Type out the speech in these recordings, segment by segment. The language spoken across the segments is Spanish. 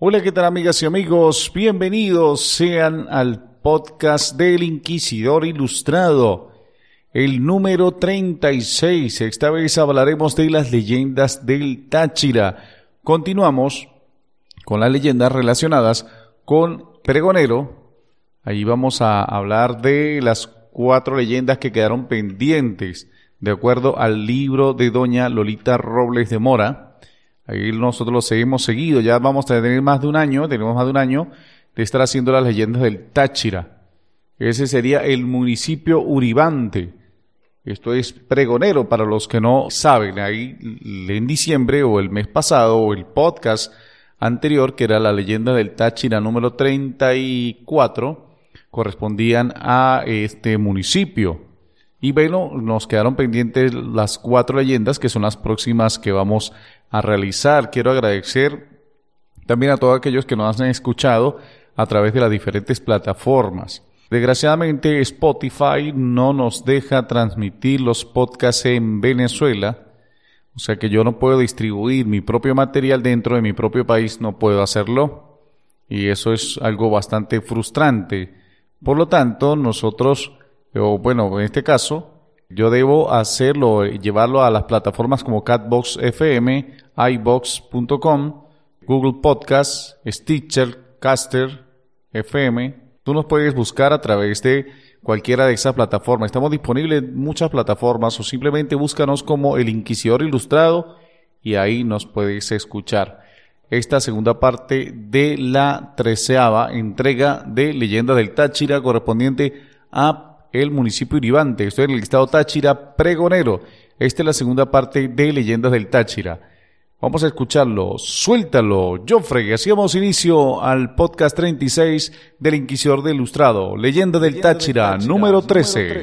Hola, ¿qué tal amigas y amigos? Bienvenidos sean al podcast del Inquisidor Ilustrado, el número 36. Esta vez hablaremos de las leyendas del Táchira. Continuamos con las leyendas relacionadas con Pregonero. Ahí vamos a hablar de las cuatro leyendas que quedaron pendientes de acuerdo al libro de doña Lolita Robles de Mora Ahí nosotros los hemos seguido, ya vamos a tener más de un año, tenemos más de un año de estar haciendo las leyendas del Táchira. Ese sería el municipio Uribante. Esto es pregonero para los que no saben. Ahí en diciembre o el mes pasado o el podcast anterior, que era la leyenda del Táchira número 34, correspondían a este municipio. Y bueno, nos quedaron pendientes las cuatro leyendas que son las próximas que vamos a realizar. Quiero agradecer también a todos aquellos que nos han escuchado a través de las diferentes plataformas. Desgraciadamente Spotify no nos deja transmitir los podcasts en Venezuela, o sea que yo no puedo distribuir mi propio material dentro de mi propio país, no puedo hacerlo. Y eso es algo bastante frustrante. Por lo tanto, nosotros, bueno, en este caso, yo debo hacerlo, llevarlo a las plataformas como Catbox FM, iBox.com, Google Podcasts, Stitcher, Caster, FM. Tú nos puedes buscar a través de cualquiera de esas plataformas. Estamos disponibles en muchas plataformas o simplemente búscanos como El Inquisidor Ilustrado y ahí nos puedes escuchar. Esta segunda parte de la treceava entrega de Leyenda del Táchira correspondiente a el municipio Uribante. Estoy en el estado Táchira, Pregonero. Esta es la segunda parte de Leyendas del Táchira. Vamos a escucharlo. Suéltalo, Joffrey. Así damos inicio al podcast 36 del Inquisidor de Ilustrado. Leyenda del Táchira, número 13.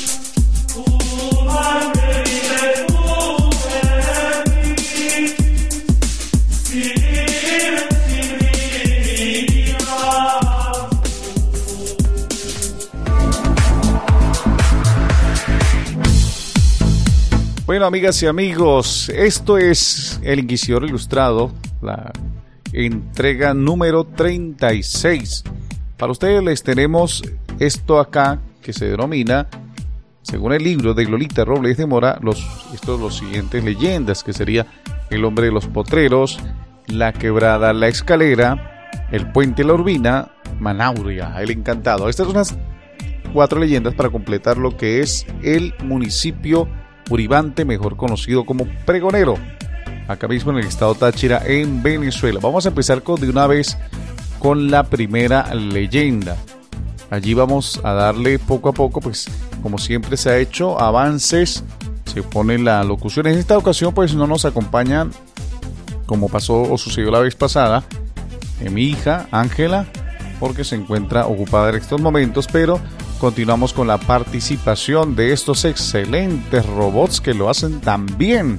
Bueno, amigas y amigos, esto es El Inquisidor Ilustrado, la entrega número 36. Para ustedes les tenemos esto acá que se denomina, según el libro de Lolita Robles de Mora, los, estos los siguientes leyendas, que sería El hombre de los potreros, La quebrada, la escalera, El puente la urbina, Manauria, el encantado. Estas son las cuatro leyendas para completar lo que es el municipio Uribante, mejor conocido como Pregonero, acá mismo en el estado Táchira, en Venezuela. Vamos a empezar con, de una vez con la primera leyenda. Allí vamos a darle poco a poco, pues como siempre se ha hecho, avances, se pone la locución. En esta ocasión pues no nos acompañan, como pasó o sucedió la vez pasada, eh, mi hija Ángela, porque se encuentra ocupada en estos momentos, pero continuamos con la participación de estos excelentes robots que lo hacen tan bien.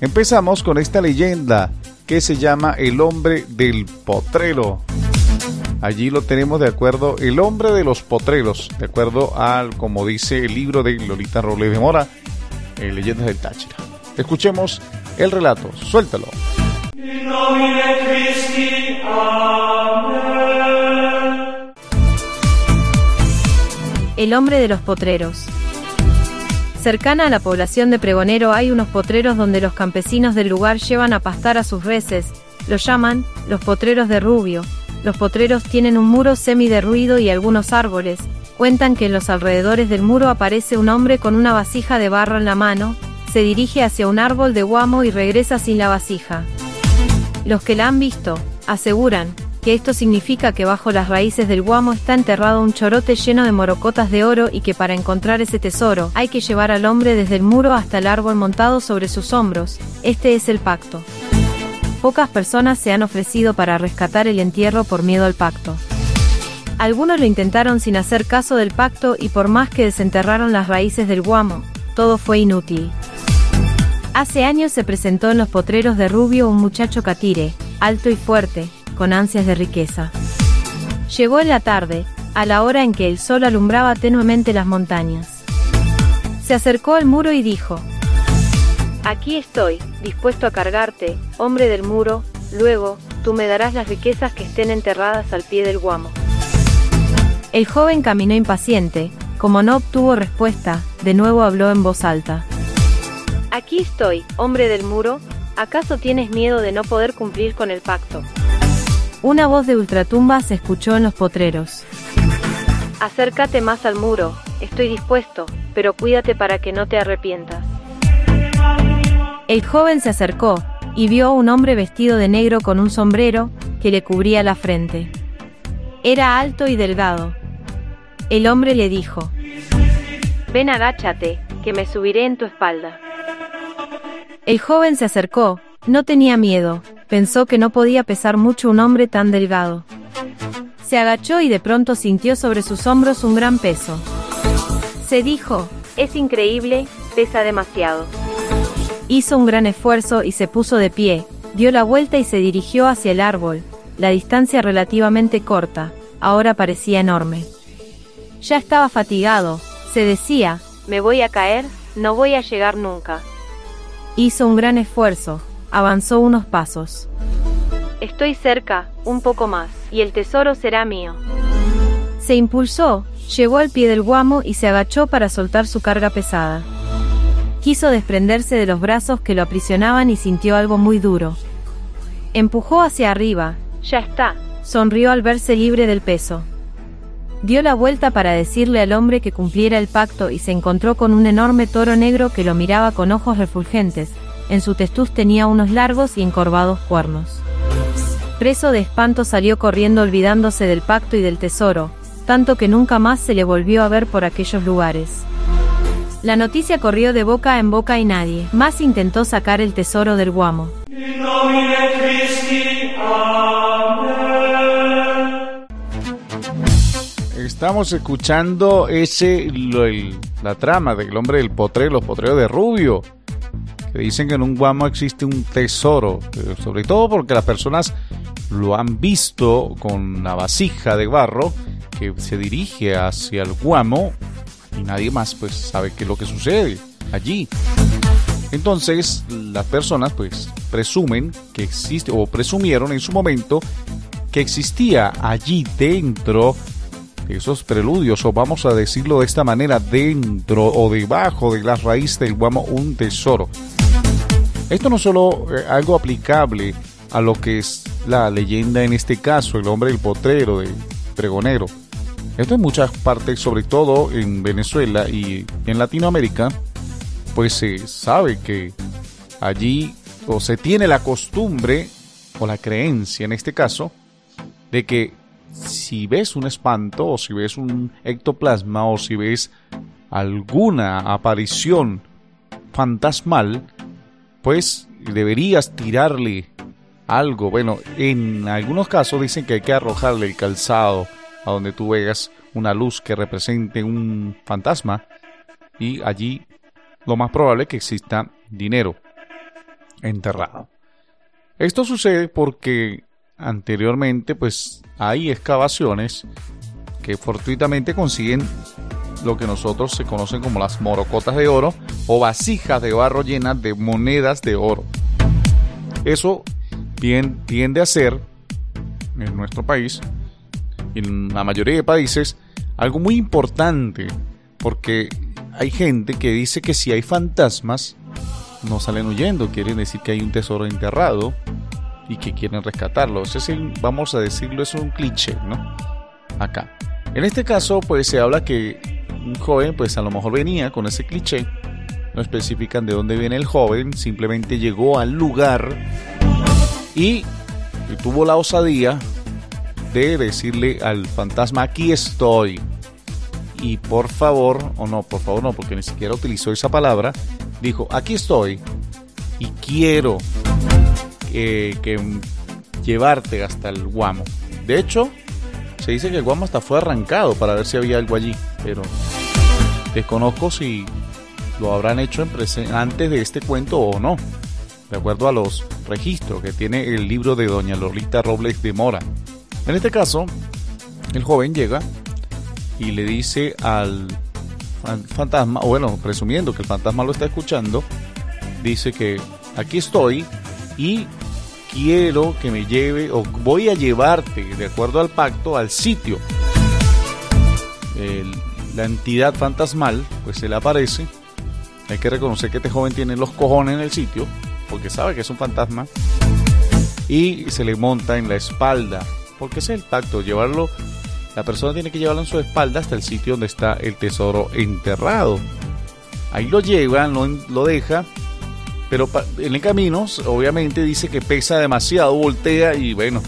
Empezamos con esta leyenda que se llama El hombre del potrero. Allí lo tenemos de acuerdo, el hombre de los potreros, de acuerdo al, como dice el libro de Lolita Robles de Mora, eh, Leyendas del Táchira. Escuchemos el relato, suéltalo. El hombre de los potreros. Cercana a la población de Pregonero hay unos potreros donde los campesinos del lugar llevan a pastar a sus reses, los llaman los potreros de Rubio. Los potreros tienen un muro semi derruido y algunos árboles. Cuentan que en los alrededores del muro aparece un hombre con una vasija de barro en la mano, se dirige hacia un árbol de guamo y regresa sin la vasija. Los que la han visto, aseguran, que esto significa que bajo las raíces del guamo está enterrado un chorote lleno de morocotas de oro y que para encontrar ese tesoro hay que llevar al hombre desde el muro hasta el árbol montado sobre sus hombros. Este es el pacto. Pocas personas se han ofrecido para rescatar el entierro por miedo al pacto. Algunos lo intentaron sin hacer caso del pacto y por más que desenterraron las raíces del guamo, todo fue inútil. Hace años se presentó en los potreros de Rubio un muchacho catire, alto y fuerte, con ansias de riqueza. Llegó en la tarde, a la hora en que el sol alumbraba tenuemente las montañas. Se acercó al muro y dijo, Aquí estoy, dispuesto a cargarte, hombre del muro, luego, tú me darás las riquezas que estén enterradas al pie del guamo. El joven caminó impaciente, como no obtuvo respuesta, de nuevo habló en voz alta. Aquí estoy, hombre del muro, ¿acaso tienes miedo de no poder cumplir con el pacto? Una voz de ultratumba se escuchó en los potreros. Acércate más al muro, estoy dispuesto, pero cuídate para que no te arrepientas. El joven se acercó, y vio a un hombre vestido de negro con un sombrero, que le cubría la frente. Era alto y delgado. El hombre le dijo, Ven agáchate, que me subiré en tu espalda. El joven se acercó, no tenía miedo, pensó que no podía pesar mucho un hombre tan delgado. Se agachó y de pronto sintió sobre sus hombros un gran peso. Se dijo, es increíble, pesa demasiado. Hizo un gran esfuerzo y se puso de pie, dio la vuelta y se dirigió hacia el árbol. La distancia relativamente corta, ahora parecía enorme. Ya estaba fatigado, se decía, me voy a caer, no voy a llegar nunca. Hizo un gran esfuerzo, avanzó unos pasos. Estoy cerca, un poco más, y el tesoro será mío. Se impulsó, llegó al pie del guamo y se agachó para soltar su carga pesada. Quiso desprenderse de los brazos que lo aprisionaban y sintió algo muy duro. Empujó hacia arriba. Ya está. Sonrió al verse libre del peso. Dio la vuelta para decirle al hombre que cumpliera el pacto y se encontró con un enorme toro negro que lo miraba con ojos refulgentes. En su testuz tenía unos largos y encorvados cuernos. Preso de espanto salió corriendo olvidándose del pacto y del tesoro, tanto que nunca más se le volvió a ver por aquellos lugares. La noticia corrió de boca en boca y nadie más intentó sacar el tesoro del guamo. Estamos escuchando ese la trama del hombre del potrero, los potreros de Rubio, dicen que en un guamo existe un tesoro, sobre todo porque las personas lo han visto con la vasija de barro que se dirige hacia el guamo y nadie más pues sabe qué es lo que sucede allí. Entonces las personas pues presumen que existe o presumieron en su momento que existía allí dentro de esos preludios o vamos a decirlo de esta manera dentro o debajo de la raíz del guamo un tesoro. Esto no solo eh, algo aplicable a lo que es la leyenda en este caso, el hombre del potrero, del pregonero, esto en muchas partes, sobre todo en Venezuela y en Latinoamérica, pues se sabe que allí o se tiene la costumbre o la creencia en este caso de que si ves un espanto o si ves un ectoplasma o si ves alguna aparición fantasmal, pues deberías tirarle algo. Bueno, en algunos casos dicen que hay que arrojarle el calzado a donde tú veas una luz que represente un fantasma y allí lo más probable es que exista dinero enterrado. Esto sucede porque anteriormente pues hay excavaciones que fortuitamente consiguen lo que nosotros se conocen como las morocotas de oro o vasijas de barro llenas de monedas de oro. Eso tiende a ser en nuestro país en la mayoría de países algo muy importante, porque hay gente que dice que si hay fantasmas, no salen huyendo, quieren decir que hay un tesoro enterrado y que quieren rescatarlo. Ese es vamos a decirlo, es un cliché, ¿no? Acá. En este caso, pues se habla que un joven, pues a lo mejor venía con ese cliché. No especifican de dónde viene el joven, simplemente llegó al lugar y tuvo la osadía de decirle al fantasma, aquí estoy. Y por favor, o no, por favor no, porque ni siquiera utilizó esa palabra, dijo, aquí estoy y quiero que llevarte hasta el guamo. De hecho, se dice que el guamo hasta fue arrancado para ver si había algo allí, pero desconozco si lo habrán hecho en antes de este cuento o no. de acuerdo a los registros que tiene el libro de doña Lolita Robles de Mora. En este caso, el joven llega y le dice al fantasma, bueno, presumiendo que el fantasma lo está escuchando, dice que aquí estoy y quiero que me lleve o voy a llevarte de acuerdo al pacto al sitio. la entidad fantasmal pues se le aparece. Hay que reconocer que este joven tiene los cojones en el sitio porque sabe que es un fantasma y se le monta en la espalda porque es el pacto, llevarlo la persona tiene que llevarlo en su espalda hasta el sitio donde está el tesoro enterrado. Ahí lo lleva, lo, lo deja, pero en el camino obviamente dice que pesa demasiado, voltea y bueno,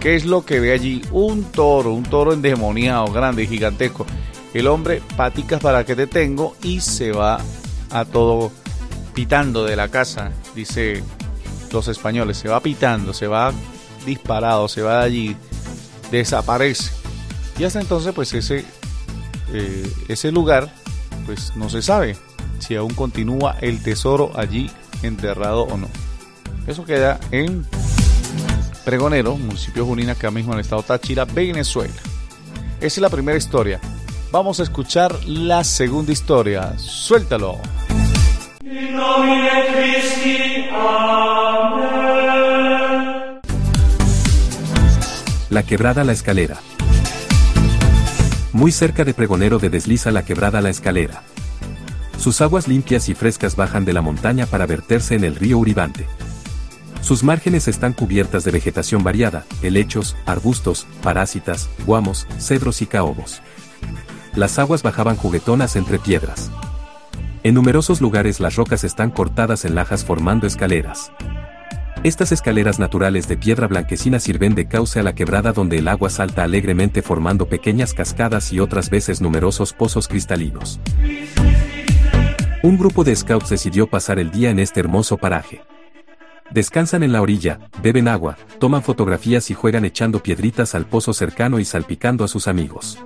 ¿qué es lo que ve allí? Un toro, un toro endemoniado, grande, gigantesco. El hombre, paticas para que te tengo y se va a todo pitando de la casa, dice los españoles, se va pitando, se va disparado, se va de allí, desaparece. Y hasta entonces, pues ese, eh, ese lugar, pues no se sabe si aún continúa el tesoro allí enterrado o no. Eso queda en Pregonero, municipio Junín, acá mismo en el estado Táchira, Venezuela. Esa es la primera historia. Vamos a escuchar la segunda historia. Suéltalo. La quebrada la escalera. Muy cerca de Pregonero de desliza la quebrada La Escalera. Sus aguas limpias y frescas bajan de la montaña para verterse en el río Uribante. Sus márgenes están cubiertas de vegetación variada, helechos, arbustos, parásitas, guamos, cedros y caobos. Las aguas bajaban juguetonas entre piedras. En numerosos lugares las rocas están cortadas en lajas formando escaleras. Estas escaleras naturales de piedra blanquecina sirven de cauce a la quebrada donde el agua salta alegremente formando pequeñas cascadas y otras veces numerosos pozos cristalinos. Un grupo de scouts decidió pasar el día en este hermoso paraje. Descansan en la orilla, beben agua, toman fotografías y juegan echando piedritas al pozo cercano y salpicando a sus amigos.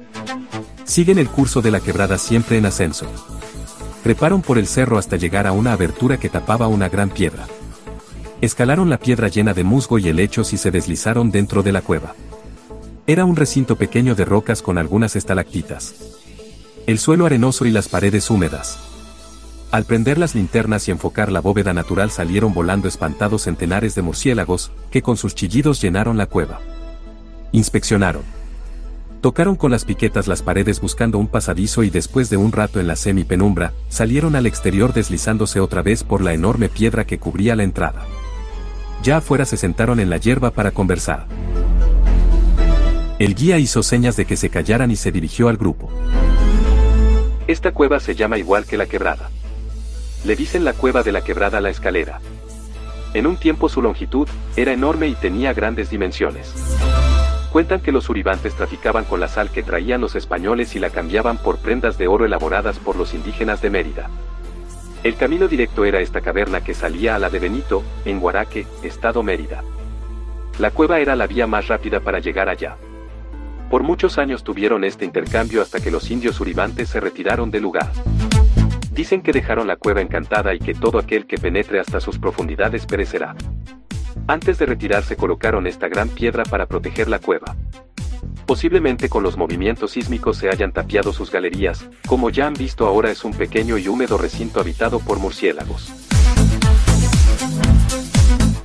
Siguen el curso de la quebrada siempre en ascenso. Treparon por el cerro hasta llegar a una abertura que tapaba una gran piedra. Escalaron la piedra llena de musgo y helechos y se deslizaron dentro de la cueva. Era un recinto pequeño de rocas con algunas estalactitas. El suelo arenoso y las paredes húmedas. Al prender las linternas y enfocar la bóveda natural salieron volando espantados centenares de murciélagos, que con sus chillidos llenaron la cueva. Inspeccionaron. Tocaron con las piquetas las paredes buscando un pasadizo y después de un rato en la semi-penumbra, salieron al exterior deslizándose otra vez por la enorme piedra que cubría la entrada. Ya afuera se sentaron en la hierba para conversar. El guía hizo señas de que se callaran y se dirigió al grupo. Esta cueva se llama igual que la quebrada. Le dicen la cueva de la quebrada la escalera. En un tiempo su longitud era enorme y tenía grandes dimensiones. Cuentan que los uribantes traficaban con la sal que traían los españoles y la cambiaban por prendas de oro elaboradas por los indígenas de Mérida. El camino directo era esta caverna que salía a la de Benito, en Guaraque, estado Mérida. La cueva era la vía más rápida para llegar allá. Por muchos años tuvieron este intercambio hasta que los indios uribantes se retiraron del lugar. Dicen que dejaron la cueva encantada y que todo aquel que penetre hasta sus profundidades perecerá. Antes de retirarse colocaron esta gran piedra para proteger la cueva. Posiblemente con los movimientos sísmicos se hayan tapiado sus galerías, como ya han visto ahora es un pequeño y húmedo recinto habitado por murciélagos.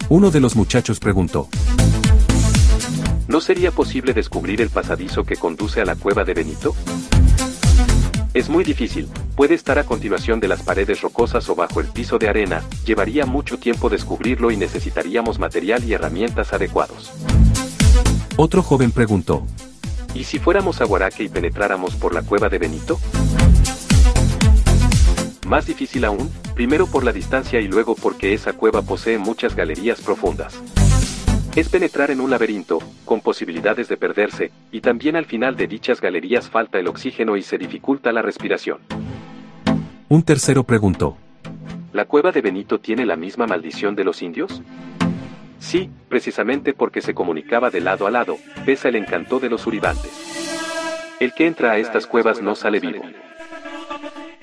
Uno de los muchachos preguntó. ¿No sería posible descubrir el pasadizo que conduce a la cueva de Benito? Es muy difícil, puede estar a continuación de las paredes rocosas o bajo el piso de arena, llevaría mucho tiempo descubrirlo y necesitaríamos material y herramientas adecuados. Otro joven preguntó. ¿Y si fuéramos a Guaraque y penetráramos por la cueva de Benito? Más difícil aún, primero por la distancia y luego porque esa cueva posee muchas galerías profundas. Es penetrar en un laberinto, con posibilidades de perderse, y también al final de dichas galerías falta el oxígeno y se dificulta la respiración. Un tercero preguntó. ¿La cueva de Benito tiene la misma maldición de los indios? Sí, precisamente porque se comunicaba de lado a lado, pesa el encanto de los uribantes. El que entra a estas cuevas no sale vivo.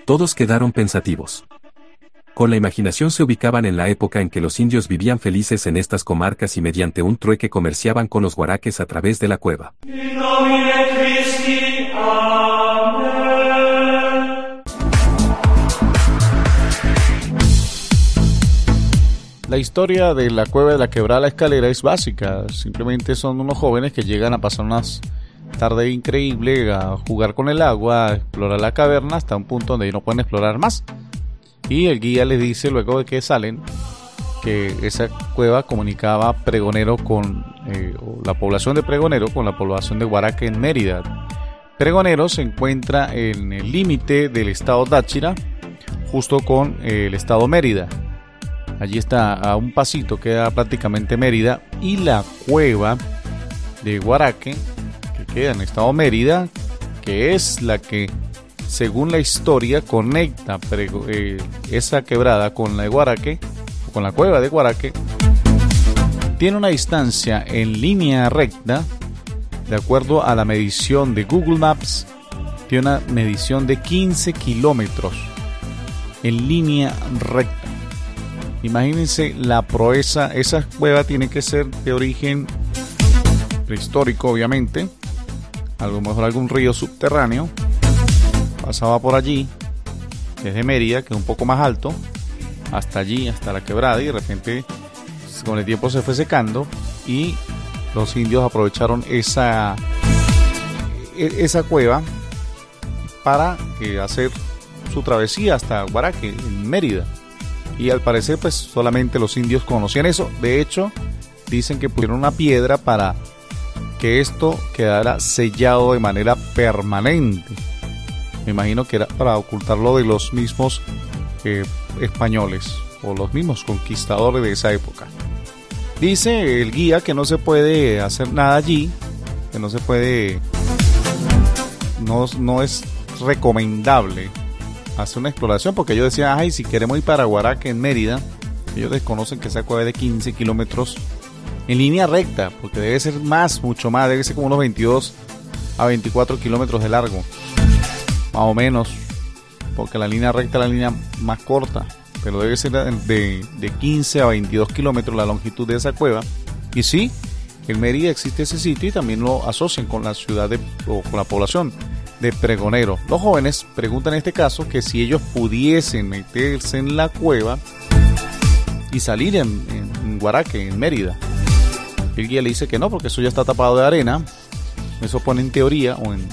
Todos quedaron pensativos. con la imaginación se ubicaban en la época en que los indios vivían felices en estas comarcas y mediante un trueque comerciaban con los guaraques a través de la cueva. La historia de la cueva de la quebrada la escalera es básica. Simplemente son unos jóvenes que llegan a pasar unas tardes increíbles, a jugar con el agua, a explorar la caverna hasta un punto donde no pueden explorar más. Y el guía les dice luego de que salen que esa cueva comunicaba Pregonero con eh, la población de Pregonero con la población de Guaraque en Mérida. Pregonero se encuentra en el límite del estado Táchira, justo con eh, el estado Mérida. Allí está a un pasito, queda prácticamente Mérida. Y la cueva de Guaraque, que queda en estado Mérida, que es la que según la historia, conecta eh, esa quebrada con la de Guaraque, con la cueva de Guaraque, tiene una distancia en línea recta, de acuerdo a la medición de Google Maps, tiene una medición de 15 kilómetros en línea recta. Imagínense la proeza, esa cueva tiene que ser de origen prehistórico, obviamente, a lo mejor algún río subterráneo pasaba por allí, desde Mérida, que es un poco más alto, hasta allí, hasta la quebrada, y de repente con el tiempo se fue secando y los indios aprovecharon esa, e, esa cueva para eh, hacer su travesía hasta Guaraque, en Mérida. Y al parecer pues solamente los indios conocían eso. De hecho, dicen que pusieron una piedra para que esto quedara sellado de manera permanente. Me imagino que era para ocultarlo de los mismos eh, españoles o los mismos conquistadores de esa época. Dice el guía que no se puede hacer nada allí, que no se puede, no, no es recomendable hacer una exploración porque ellos decían, ay, si queremos ir para Guaraque en Mérida, ellos desconocen que esa cueva de 15 kilómetros en línea recta, porque debe ser más, mucho más, debe ser como unos 22 a 24 kilómetros de largo más o menos, porque la línea recta es la línea más corta, pero debe ser de, de 15 a 22 kilómetros la longitud de esa cueva. Y sí, en Mérida existe ese sitio y también lo asocian con la ciudad de, o con la población de Pregonero. Los jóvenes preguntan en este caso que si ellos pudiesen meterse en la cueva y salir en, en Guaraque, en Mérida. El guía le dice que no, porque eso ya está tapado de arena. Eso pone en teoría o en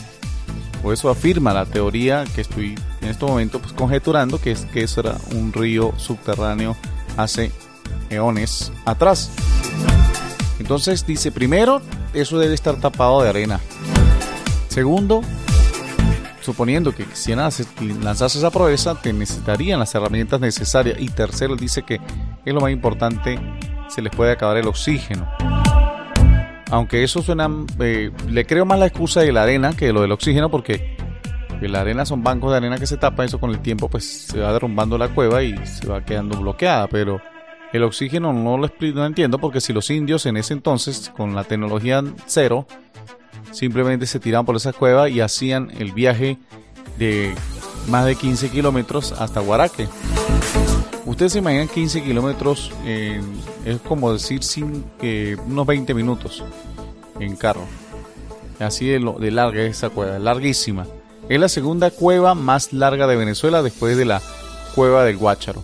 eso afirma la teoría que estoy en este momento pues, conjeturando, que es que eso era un río subterráneo hace eones atrás. Entonces dice, primero, eso debe estar tapado de arena. Segundo, suponiendo que quisieran lanzarse esa proeza, te necesitarían las herramientas necesarias. Y tercero, dice que es lo más importante, se les puede acabar el oxígeno. Aunque eso suena, eh, le creo más la excusa de la arena que lo del oxígeno porque la arena son bancos de arena que se tapan, eso con el tiempo pues se va derrumbando la cueva y se va quedando bloqueada, pero el oxígeno no lo no entiendo porque si los indios en ese entonces con la tecnología cero simplemente se tiraban por esa cueva y hacían el viaje de más de 15 kilómetros hasta Guaraque. Ustedes se imaginan 15 kilómetros, es como decir sin, unos 20 minutos en carro. Así de, lo, de larga es esa cueva, larguísima. Es la segunda cueva más larga de Venezuela después de la cueva del Guácharo.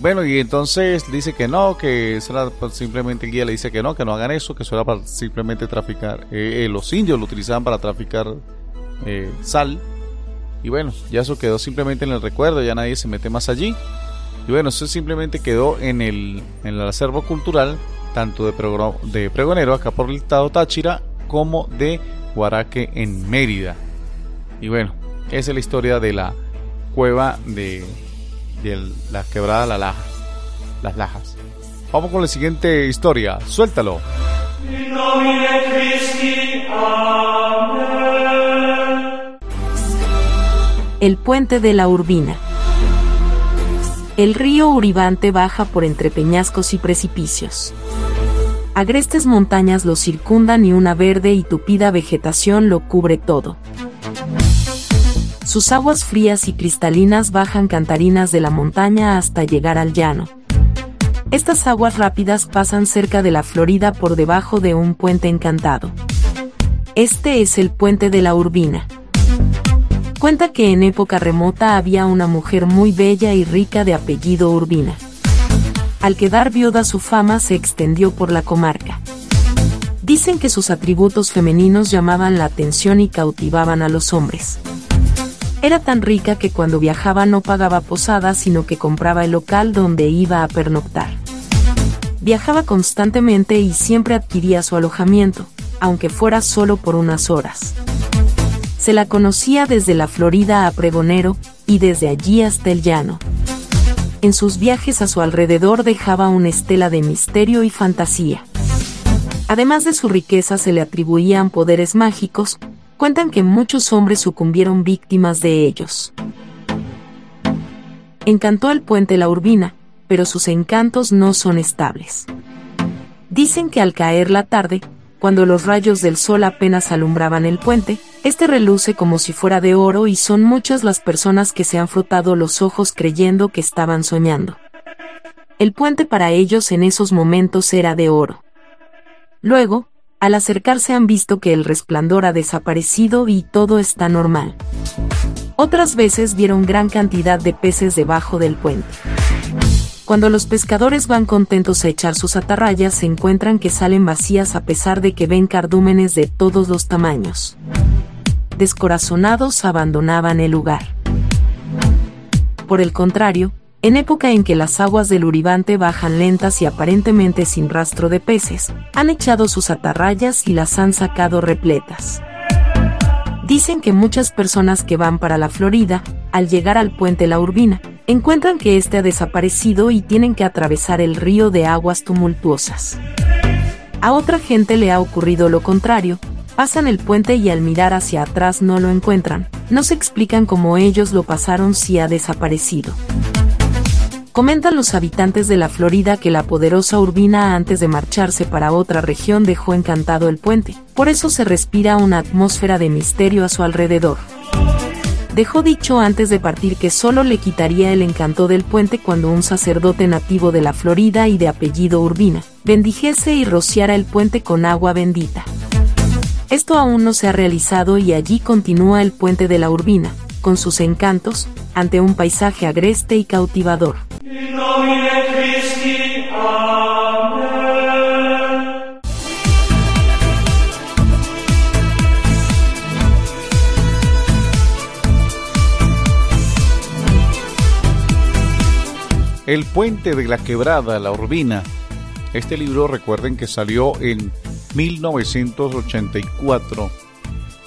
Bueno, y entonces dice que no, que eso simplemente el guía le dice que no, que no hagan eso, que eso era para simplemente traficar. Eh, eh, los indios lo utilizaban para traficar eh, sal. Y bueno, ya eso quedó simplemente en el recuerdo, ya nadie se mete más allí. Y bueno, eso simplemente quedó en el, en el acervo cultural, tanto de, de Pregonero, acá por el estado Táchira, como de Guaraque en Mérida. Y bueno, esa es la historia de la cueva de, de la quebrada la laja, las lajas. Vamos con la siguiente historia, suéltalo. El puente de la Urbina. El río Uribante baja por entre peñascos y precipicios. Agrestes montañas lo circundan y una verde y tupida vegetación lo cubre todo. Sus aguas frías y cristalinas bajan cantarinas de la montaña hasta llegar al llano. Estas aguas rápidas pasan cerca de la Florida por debajo de un puente encantado. Este es el puente de la Urbina. Cuenta que en época remota había una mujer muy bella y rica de apellido Urbina. Al quedar viuda su fama se extendió por la comarca. Dicen que sus atributos femeninos llamaban la atención y cautivaban a los hombres. Era tan rica que cuando viajaba no pagaba posada sino que compraba el local donde iba a pernoctar. Viajaba constantemente y siempre adquiría su alojamiento, aunque fuera solo por unas horas. Se la conocía desde la Florida a Pregonero, y desde allí hasta el llano. En sus viajes a su alrededor dejaba una estela de misterio y fantasía. Además de su riqueza se le atribuían poderes mágicos, cuentan que muchos hombres sucumbieron víctimas de ellos. Encantó el puente La Urbina, pero sus encantos no son estables. Dicen que al caer la tarde, cuando los rayos del sol apenas alumbraban el puente, este reluce como si fuera de oro y son muchas las personas que se han frotado los ojos creyendo que estaban soñando. El puente para ellos en esos momentos era de oro. Luego, al acercarse han visto que el resplandor ha desaparecido y todo está normal. Otras veces vieron gran cantidad de peces debajo del puente. Cuando los pescadores van contentos a echar sus atarrayas se encuentran que salen vacías a pesar de que ven cardúmenes de todos los tamaños. Descorazonados abandonaban el lugar. Por el contrario, en época en que las aguas del Uribante bajan lentas y aparentemente sin rastro de peces, han echado sus atarrayas y las han sacado repletas. Dicen que muchas personas que van para la Florida, al llegar al puente La Urbina, encuentran que éste ha desaparecido y tienen que atravesar el río de aguas tumultuosas. A otra gente le ha ocurrido lo contrario, pasan el puente y al mirar hacia atrás no lo encuentran, no se explican cómo ellos lo pasaron si ha desaparecido. Comentan los habitantes de la Florida que la poderosa Urbina antes de marcharse para otra región dejó encantado el puente, por eso se respira una atmósfera de misterio a su alrededor. Dejó dicho antes de partir que solo le quitaría el encanto del puente cuando un sacerdote nativo de la Florida y de apellido Urbina bendijese y rociara el puente con agua bendita. Esto aún no se ha realizado y allí continúa el puente de la Urbina, con sus encantos, ante un paisaje agreste y cautivador. El puente de la quebrada, la Urbina. Este libro recuerden que salió en 1984.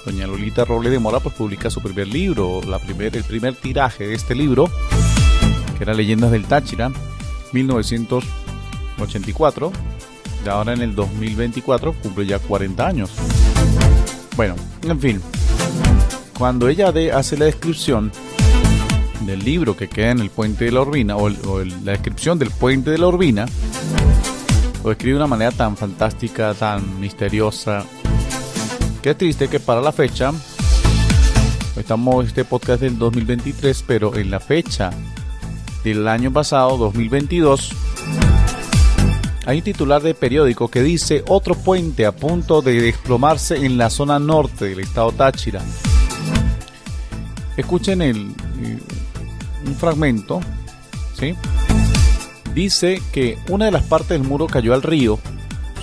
Doña Lolita Roble de Mora pues publica su primer libro, la primer, el primer tiraje de este libro, que era Leyendas del Táchira, 1984. Y ahora en el 2024 cumple ya 40 años. Bueno, en fin. Cuando ella de, hace la descripción del libro que queda en el puente de la Urbina, o, la descripción del puente de la Urbina, lo escribe de una manera tan fantástica, tan misteriosa. Qué triste que para la fecha, estamos este podcast del 2023, pero en la fecha del año pasado, 2022, hay un titular de periódico que dice otro puente a punto de desplomarse en la zona norte del estado Táchira. Escuchen el, un fragmento, ¿sí? Dice que una de las partes del muro cayó al río.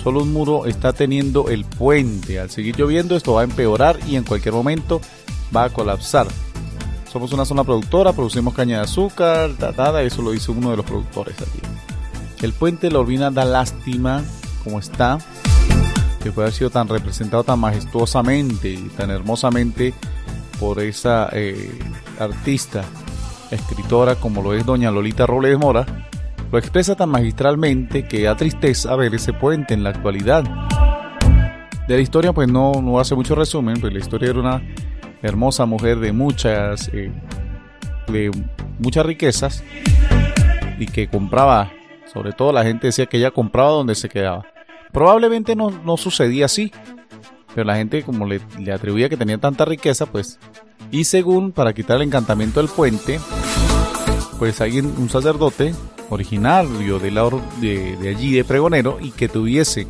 Solo un muro está teniendo el puente. Al seguir lloviendo esto va a empeorar y en cualquier momento va a colapsar. Somos una zona productora, producimos caña de azúcar, eso lo dice uno de los productores aquí. El puente de la Urbina da lástima como está, que puede haber sido tan representado tan majestuosamente y tan hermosamente por esa eh, artista escritora como lo es doña Lolita Robles Mora, lo expresa tan magistralmente que da tristeza ver ese puente en la actualidad. De la historia pues no, no hace mucho resumen, pues la historia era una hermosa mujer de muchas, eh, de muchas riquezas y que compraba, sobre todo la gente decía que ella compraba donde se quedaba. Probablemente no, no sucedía así, pero la gente como le, le atribuía que tenía tanta riqueza, pues, y según para quitar el encantamiento del puente, pues alguien, un sacerdote originario de, la, de, de allí, de Pregonero, y que tuviese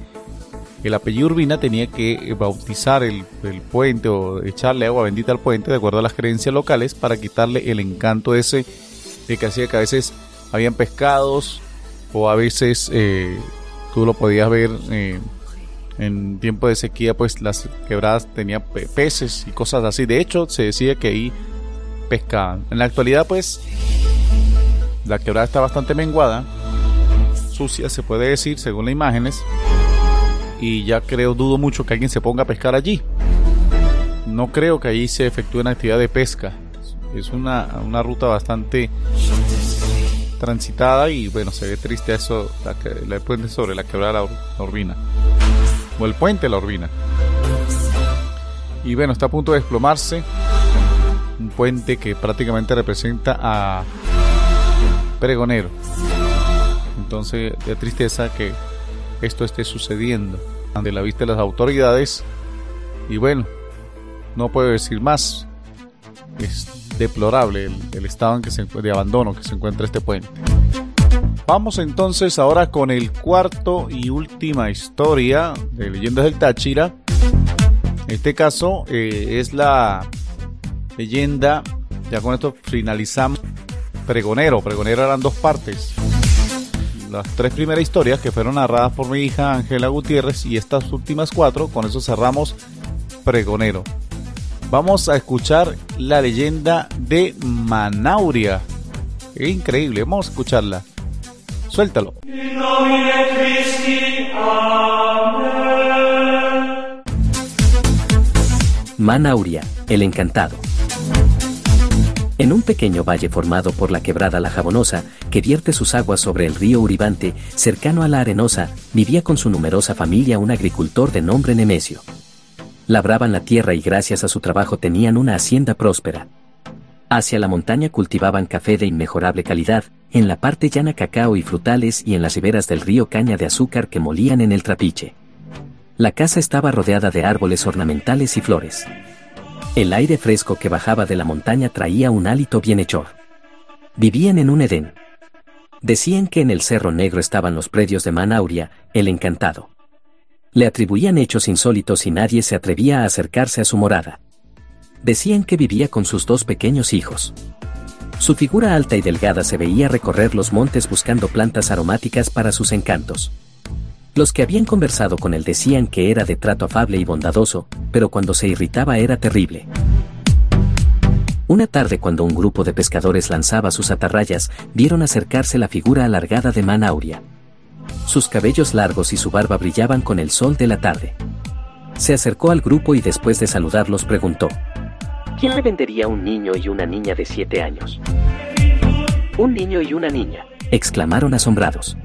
el apellido Urbina tenía que bautizar el, el, puente o echarle agua bendita al puente de acuerdo a las creencias locales para quitarle el encanto ese de que hacía que a veces habían pescados o a veces eh, tú lo podías ver eh, en tiempo de sequía pues las quebradas tenían peces y cosas así. De hecho se decía que ahí pescaban. En la actualidad pues la quebrada está bastante menguada sucia se puede decir según las imágenes y ya creo, dudo mucho que alguien se ponga a pescar allí. No creo que allí se efectúe una actividad de pesca. Es una, una ruta bastante transitada y bueno, se ve triste eso, la, la, puente sobre la quebrada la, Urbina. O el puente la Urbina. Y bueno, está a punto de desplomarse. Un puente que prácticamente representa a Pregonero. Entonces, de tristeza que esto esté sucediendo ante la vista de las autoridades. Y bueno, no puedo decir más. Es deplorable el, estado en que se, de abandono que se encuentra este puente. Vamos entonces ahora con el cuarto y última historia de Leyendas del Táchira. En este caso eh, es la leyenda, ya con esto finalizamos, Pregonero. Pregonero eran dos partes las tres primeras historias que fueron narradas por mi hija Ángela Gutiérrez y estas últimas cuatro, con eso cerramos Pregonero. Vamos a escuchar la leyenda de Manauria. increíble, vamos a escucharla. Suéltalo. Manauria, el encantado. En un pequeño valle formado por la quebrada La Jabonosa, que vierte sus aguas sobre el río Uribante, cercano a la Arenosa, vivía con su numerosa familia un agricultor de nombre Nemesio. Labraban la tierra y gracias a su trabajo tenían una hacienda próspera. Hacia la montaña cultivaban café de inmejorable calidad, en la parte llana cacao y frutales y en las riberas del río caña de azúcar que molían en el trapiche. La casa estaba rodeada de árboles ornamentales y flores. El aire fresco que bajaba de la montaña traía un hálito bienhechor. Vivían en un Edén. Decían que en el Cerro Negro estaban los predios de Manauria, el encantado. Le atribuían hechos insólitos y nadie se atrevía a acercarse a su morada. Decían que vivía con sus dos pequeños hijos. Su figura alta y delgada se veía recorrer los montes buscando plantas aromáticas para sus encantos. Los que habían conversado con él decían que era de trato afable y bondadoso, pero cuando se irritaba era terrible. Una tarde cuando un grupo de pescadores lanzaba sus atarrayas, vieron acercarse la figura alargada de Manauria. Sus cabellos largos y su barba brillaban con el sol de la tarde. Se acercó al grupo y después de saludarlos preguntó, ¿Quién le vendería un niño y una niña de siete años? Un niño y una niña, exclamaron asombrados.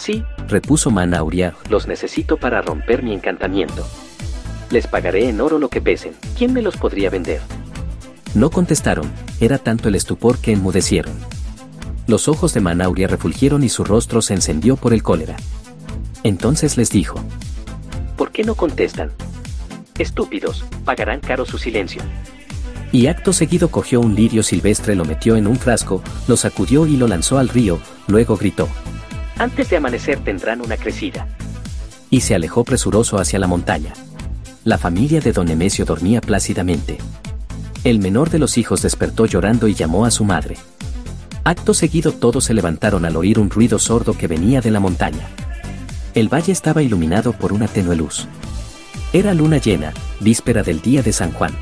Sí, repuso Manauria, los necesito para romper mi encantamiento. Les pagaré en oro lo que pesen. ¿Quién me los podría vender? No contestaron, era tanto el estupor que enmudecieron. Los ojos de Manauria refulgieron y su rostro se encendió por el cólera. Entonces les dijo, ¿por qué no contestan? Estúpidos, pagarán caro su silencio. Y acto seguido cogió un lirio silvestre, lo metió en un frasco, lo sacudió y lo lanzó al río, luego gritó, antes de amanecer tendrán una crecida. Y se alejó presuroso hacia la montaña. La familia de don Nemesio dormía plácidamente. El menor de los hijos despertó llorando y llamó a su madre. Acto seguido todos se levantaron al oír un ruido sordo que venía de la montaña. El valle estaba iluminado por una tenue luz. Era luna llena, víspera del día de San Juan.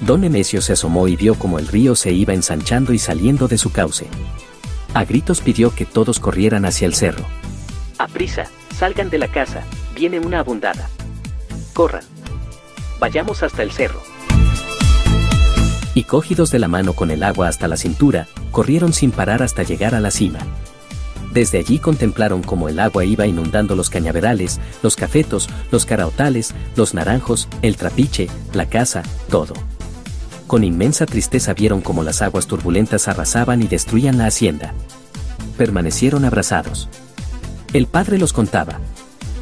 Don Nemesio se asomó y vio como el río se iba ensanchando y saliendo de su cauce. A gritos pidió que todos corrieran hacia el cerro. A prisa, salgan de la casa, viene una abundada. Corran. Vayamos hasta el cerro. Y cogidos de la mano con el agua hasta la cintura, corrieron sin parar hasta llegar a la cima. Desde allí contemplaron cómo el agua iba inundando los cañaverales, los cafetos, los caraotales, los naranjos, el trapiche, la casa, todo. Con inmensa tristeza vieron cómo las aguas turbulentas arrasaban y destruían la hacienda. Permanecieron abrazados. El padre los contaba.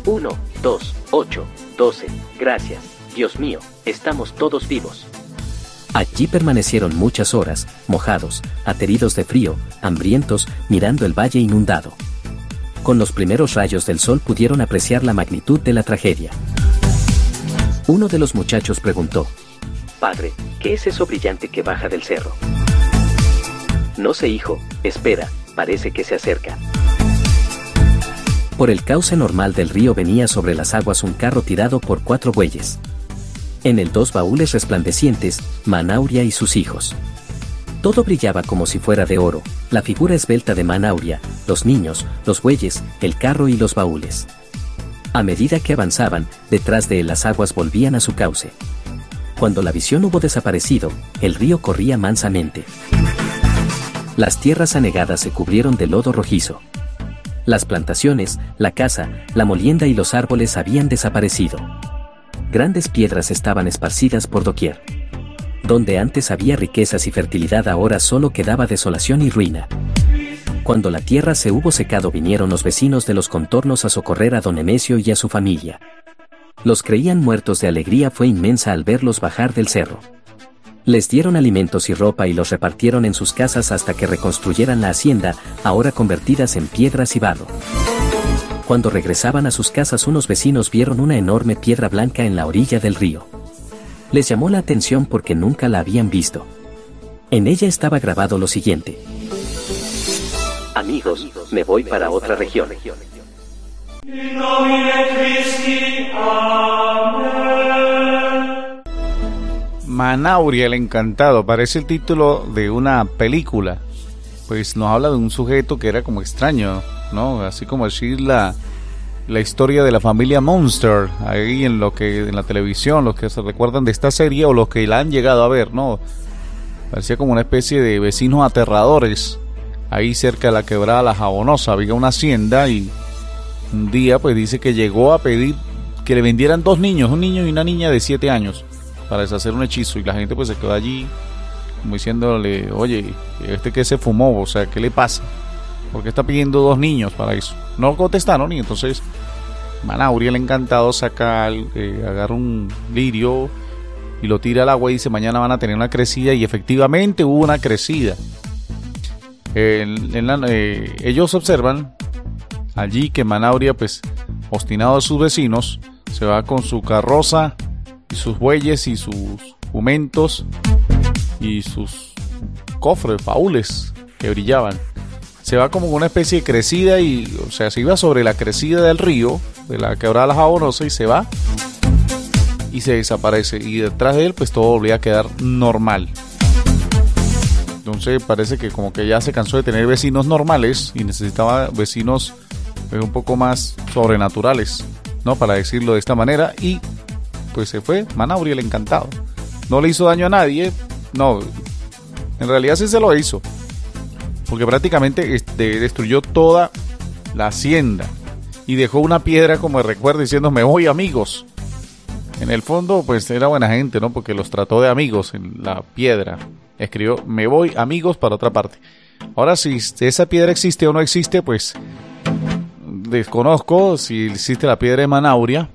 Uno, dos, ocho, doce, gracias, Dios mío, estamos todos vivos. Allí permanecieron muchas horas, mojados, ateridos de frío, hambrientos, mirando el valle inundado. Con los primeros rayos del sol pudieron apreciar la magnitud de la tragedia. Uno de los muchachos preguntó, Padre, ¿qué es eso brillante que baja del cerro? No sé, hijo, espera, parece que se acerca. Por el cauce normal del río venía sobre las aguas un carro tirado por cuatro bueyes. En el dos baúles resplandecientes, Manauria y sus hijos. Todo brillaba como si fuera de oro, la figura esbelta de Manauria, los niños, los bueyes, el carro y los baúles. A medida que avanzaban, detrás de él las aguas volvían a su cauce. Cuando la visión hubo desaparecido, el río corría mansamente. Las tierras anegadas se cubrieron de lodo rojizo. Las plantaciones, la casa, la molienda y los árboles habían desaparecido grandes piedras estaban esparcidas por doquier. Donde antes había riquezas y fertilidad ahora solo quedaba desolación y ruina. Cuando la tierra se hubo secado vinieron los vecinos de los contornos a socorrer a don Emesio y a su familia. Los creían muertos de alegría fue inmensa al verlos bajar del cerro. Les dieron alimentos y ropa y los repartieron en sus casas hasta que reconstruyeran la hacienda, ahora convertidas en piedras y barro. Cuando regresaban a sus casas unos vecinos vieron una enorme piedra blanca en la orilla del río. Les llamó la atención porque nunca la habían visto. En ella estaba grabado lo siguiente. Amigos, me voy para otra región. Manauria el Encantado parece el título de una película. Pues nos habla de un sujeto que era como extraño, ¿no? Así como decir la, la historia de la familia Monster, ahí en lo que en la televisión, los que se recuerdan de esta serie o los que la han llegado a ver, ¿no? Parecía como una especie de vecinos aterradores, ahí cerca de la quebrada La Jabonosa, había una hacienda y un día pues dice que llegó a pedir que le vendieran dos niños, un niño y una niña de siete años, para deshacer un hechizo y la gente pues se quedó allí como diciéndole, oye, este que se fumó, o sea, ¿qué le pasa? porque está pidiendo dos niños para eso. No contestaron y entonces Manauria el encantado saca, eh, agarra un lirio y lo tira al agua y dice mañana van a tener una crecida y efectivamente hubo una crecida. Eh, ellos observan allí que Manauria pues obstinado a sus vecinos se va con su carroza y sus bueyes y sus jumentos y sus cofres, baúles que brillaban se va como una especie de crecida y, o sea, se iba sobre la crecida del río, de la quebrada La Jabonosa y se va y se desaparece. Y detrás de él, pues todo volvía a quedar normal. Entonces parece que como que ya se cansó de tener vecinos normales y necesitaba vecinos pues, un poco más sobrenaturales, ¿no? Para decirlo de esta manera. Y pues se fue Manauri el encantado. No le hizo daño a nadie. No, en realidad sí se lo hizo porque prácticamente destruyó toda la hacienda y dejó una piedra como de recuerdo diciendo me voy amigos. En el fondo pues era buena gente, ¿no? Porque los trató de amigos en la piedra. Escribió me voy amigos para otra parte. Ahora si esa piedra existe o no existe pues desconozco si existe la piedra de Manauria.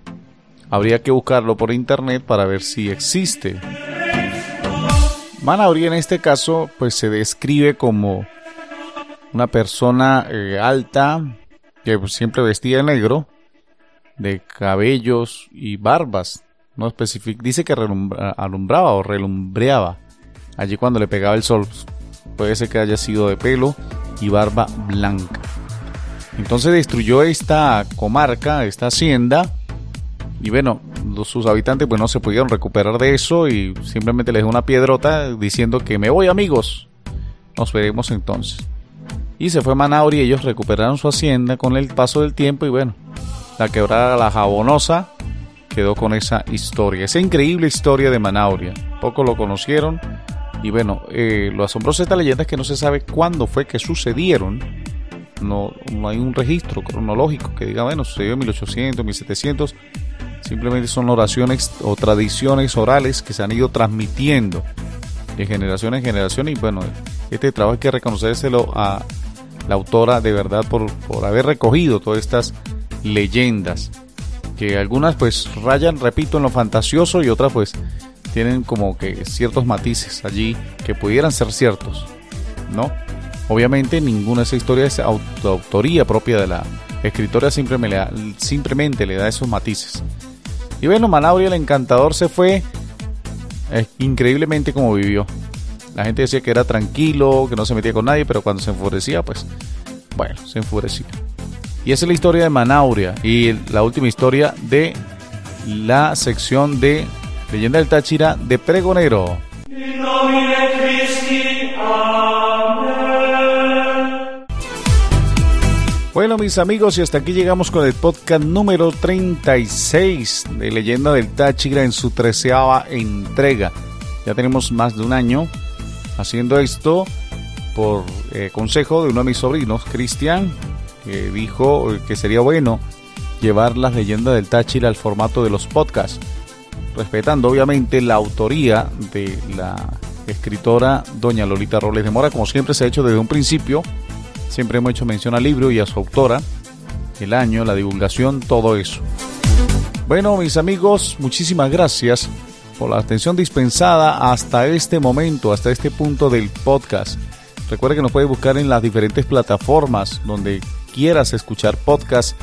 Habría que buscarlo por internet para ver si existe. Manauria en este caso pues se describe como una persona eh, alta que siempre vestía de negro, de cabellos y barbas. No especifica, dice que alumbraba o relumbreaba allí cuando le pegaba el sol. Puede ser que haya sido de pelo y barba blanca. Entonces destruyó esta comarca, esta hacienda. Y bueno, sus habitantes pues no se pudieron recuperar de eso y simplemente les dio una piedrota diciendo que me voy amigos. Nos veremos entonces. Y se fue Manauri y ellos recuperaron su hacienda con el paso del tiempo y bueno, la quebrada La Jabonosa quedó con esa historia, esa increíble historia de Manauria. Poco lo conocieron y bueno, eh, lo asombroso de esta leyenda es que no se sabe cuándo fue que sucedieron. No, hay un registro cronológico que diga, bueno, sucedió en 1800, 1700. Simplemente son oraciones o tradiciones orales que se han ido transmitiendo de generación en generación y bueno, este trabajo hay que reconocérselo a la autora de verdad por, por haber recogido todas estas leyendas. que algunas pues rayan, repito, en lo fantasioso y otras pues tienen como que ciertos matices allí que pudieran ser ciertos, ¿no? Obviamente ninguna de esas historias es autoría propia de la escritora, simplemente le da esos matices. Y bueno, Manauria el encantador se fue increíblemente como vivió. La gente decía que era tranquilo, que no se metía con nadie, pero cuando se enfurecía, pues, bueno, se enfurecía. Y esa es la historia de Manauria y la última historia de la sección de Leyenda del Táchira de Pregonero. Bueno, mis amigos, y hasta aquí llegamos con el podcast número 36 de Leyenda del Táchira en su treceava entrega. Ya tenemos más de un año haciendo esto por eh, consejo de uno de mis sobrinos, Cristian, que dijo que sería bueno llevar las leyendas del Táchira al formato de los podcasts, respetando obviamente la autoría de la escritora doña Lolita Robles de Mora, como siempre se ha hecho desde un principio Siempre hemos hecho mención al libro y a su autora, el año, la divulgación, todo eso. Bueno, mis amigos, muchísimas gracias por la atención dispensada hasta este momento, hasta este punto del podcast. Recuerda que nos puedes buscar en las diferentes plataformas donde quieras escuchar podcast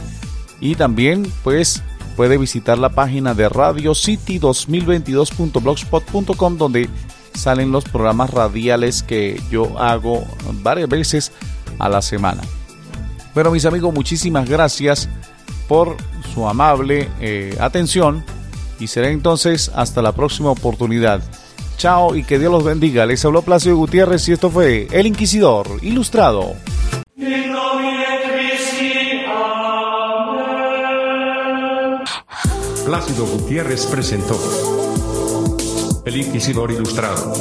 y también pues puede visitar la página de Radio City 2022.blogspot.com donde salen los programas radiales que yo hago varias veces a la semana. Bueno, mis amigos, muchísimas gracias por su amable eh, atención y será entonces hasta la próxima oportunidad. Chao y que Dios los bendiga. Les habló Plácido Gutiérrez y esto fue El Inquisidor Ilustrado. Plácido Gutiérrez presentó El Inquisidor Ilustrado.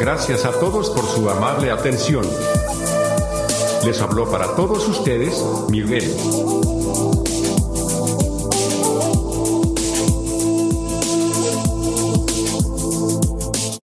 Gracias a todos por su amable atención. Les habló para todos ustedes Miguel.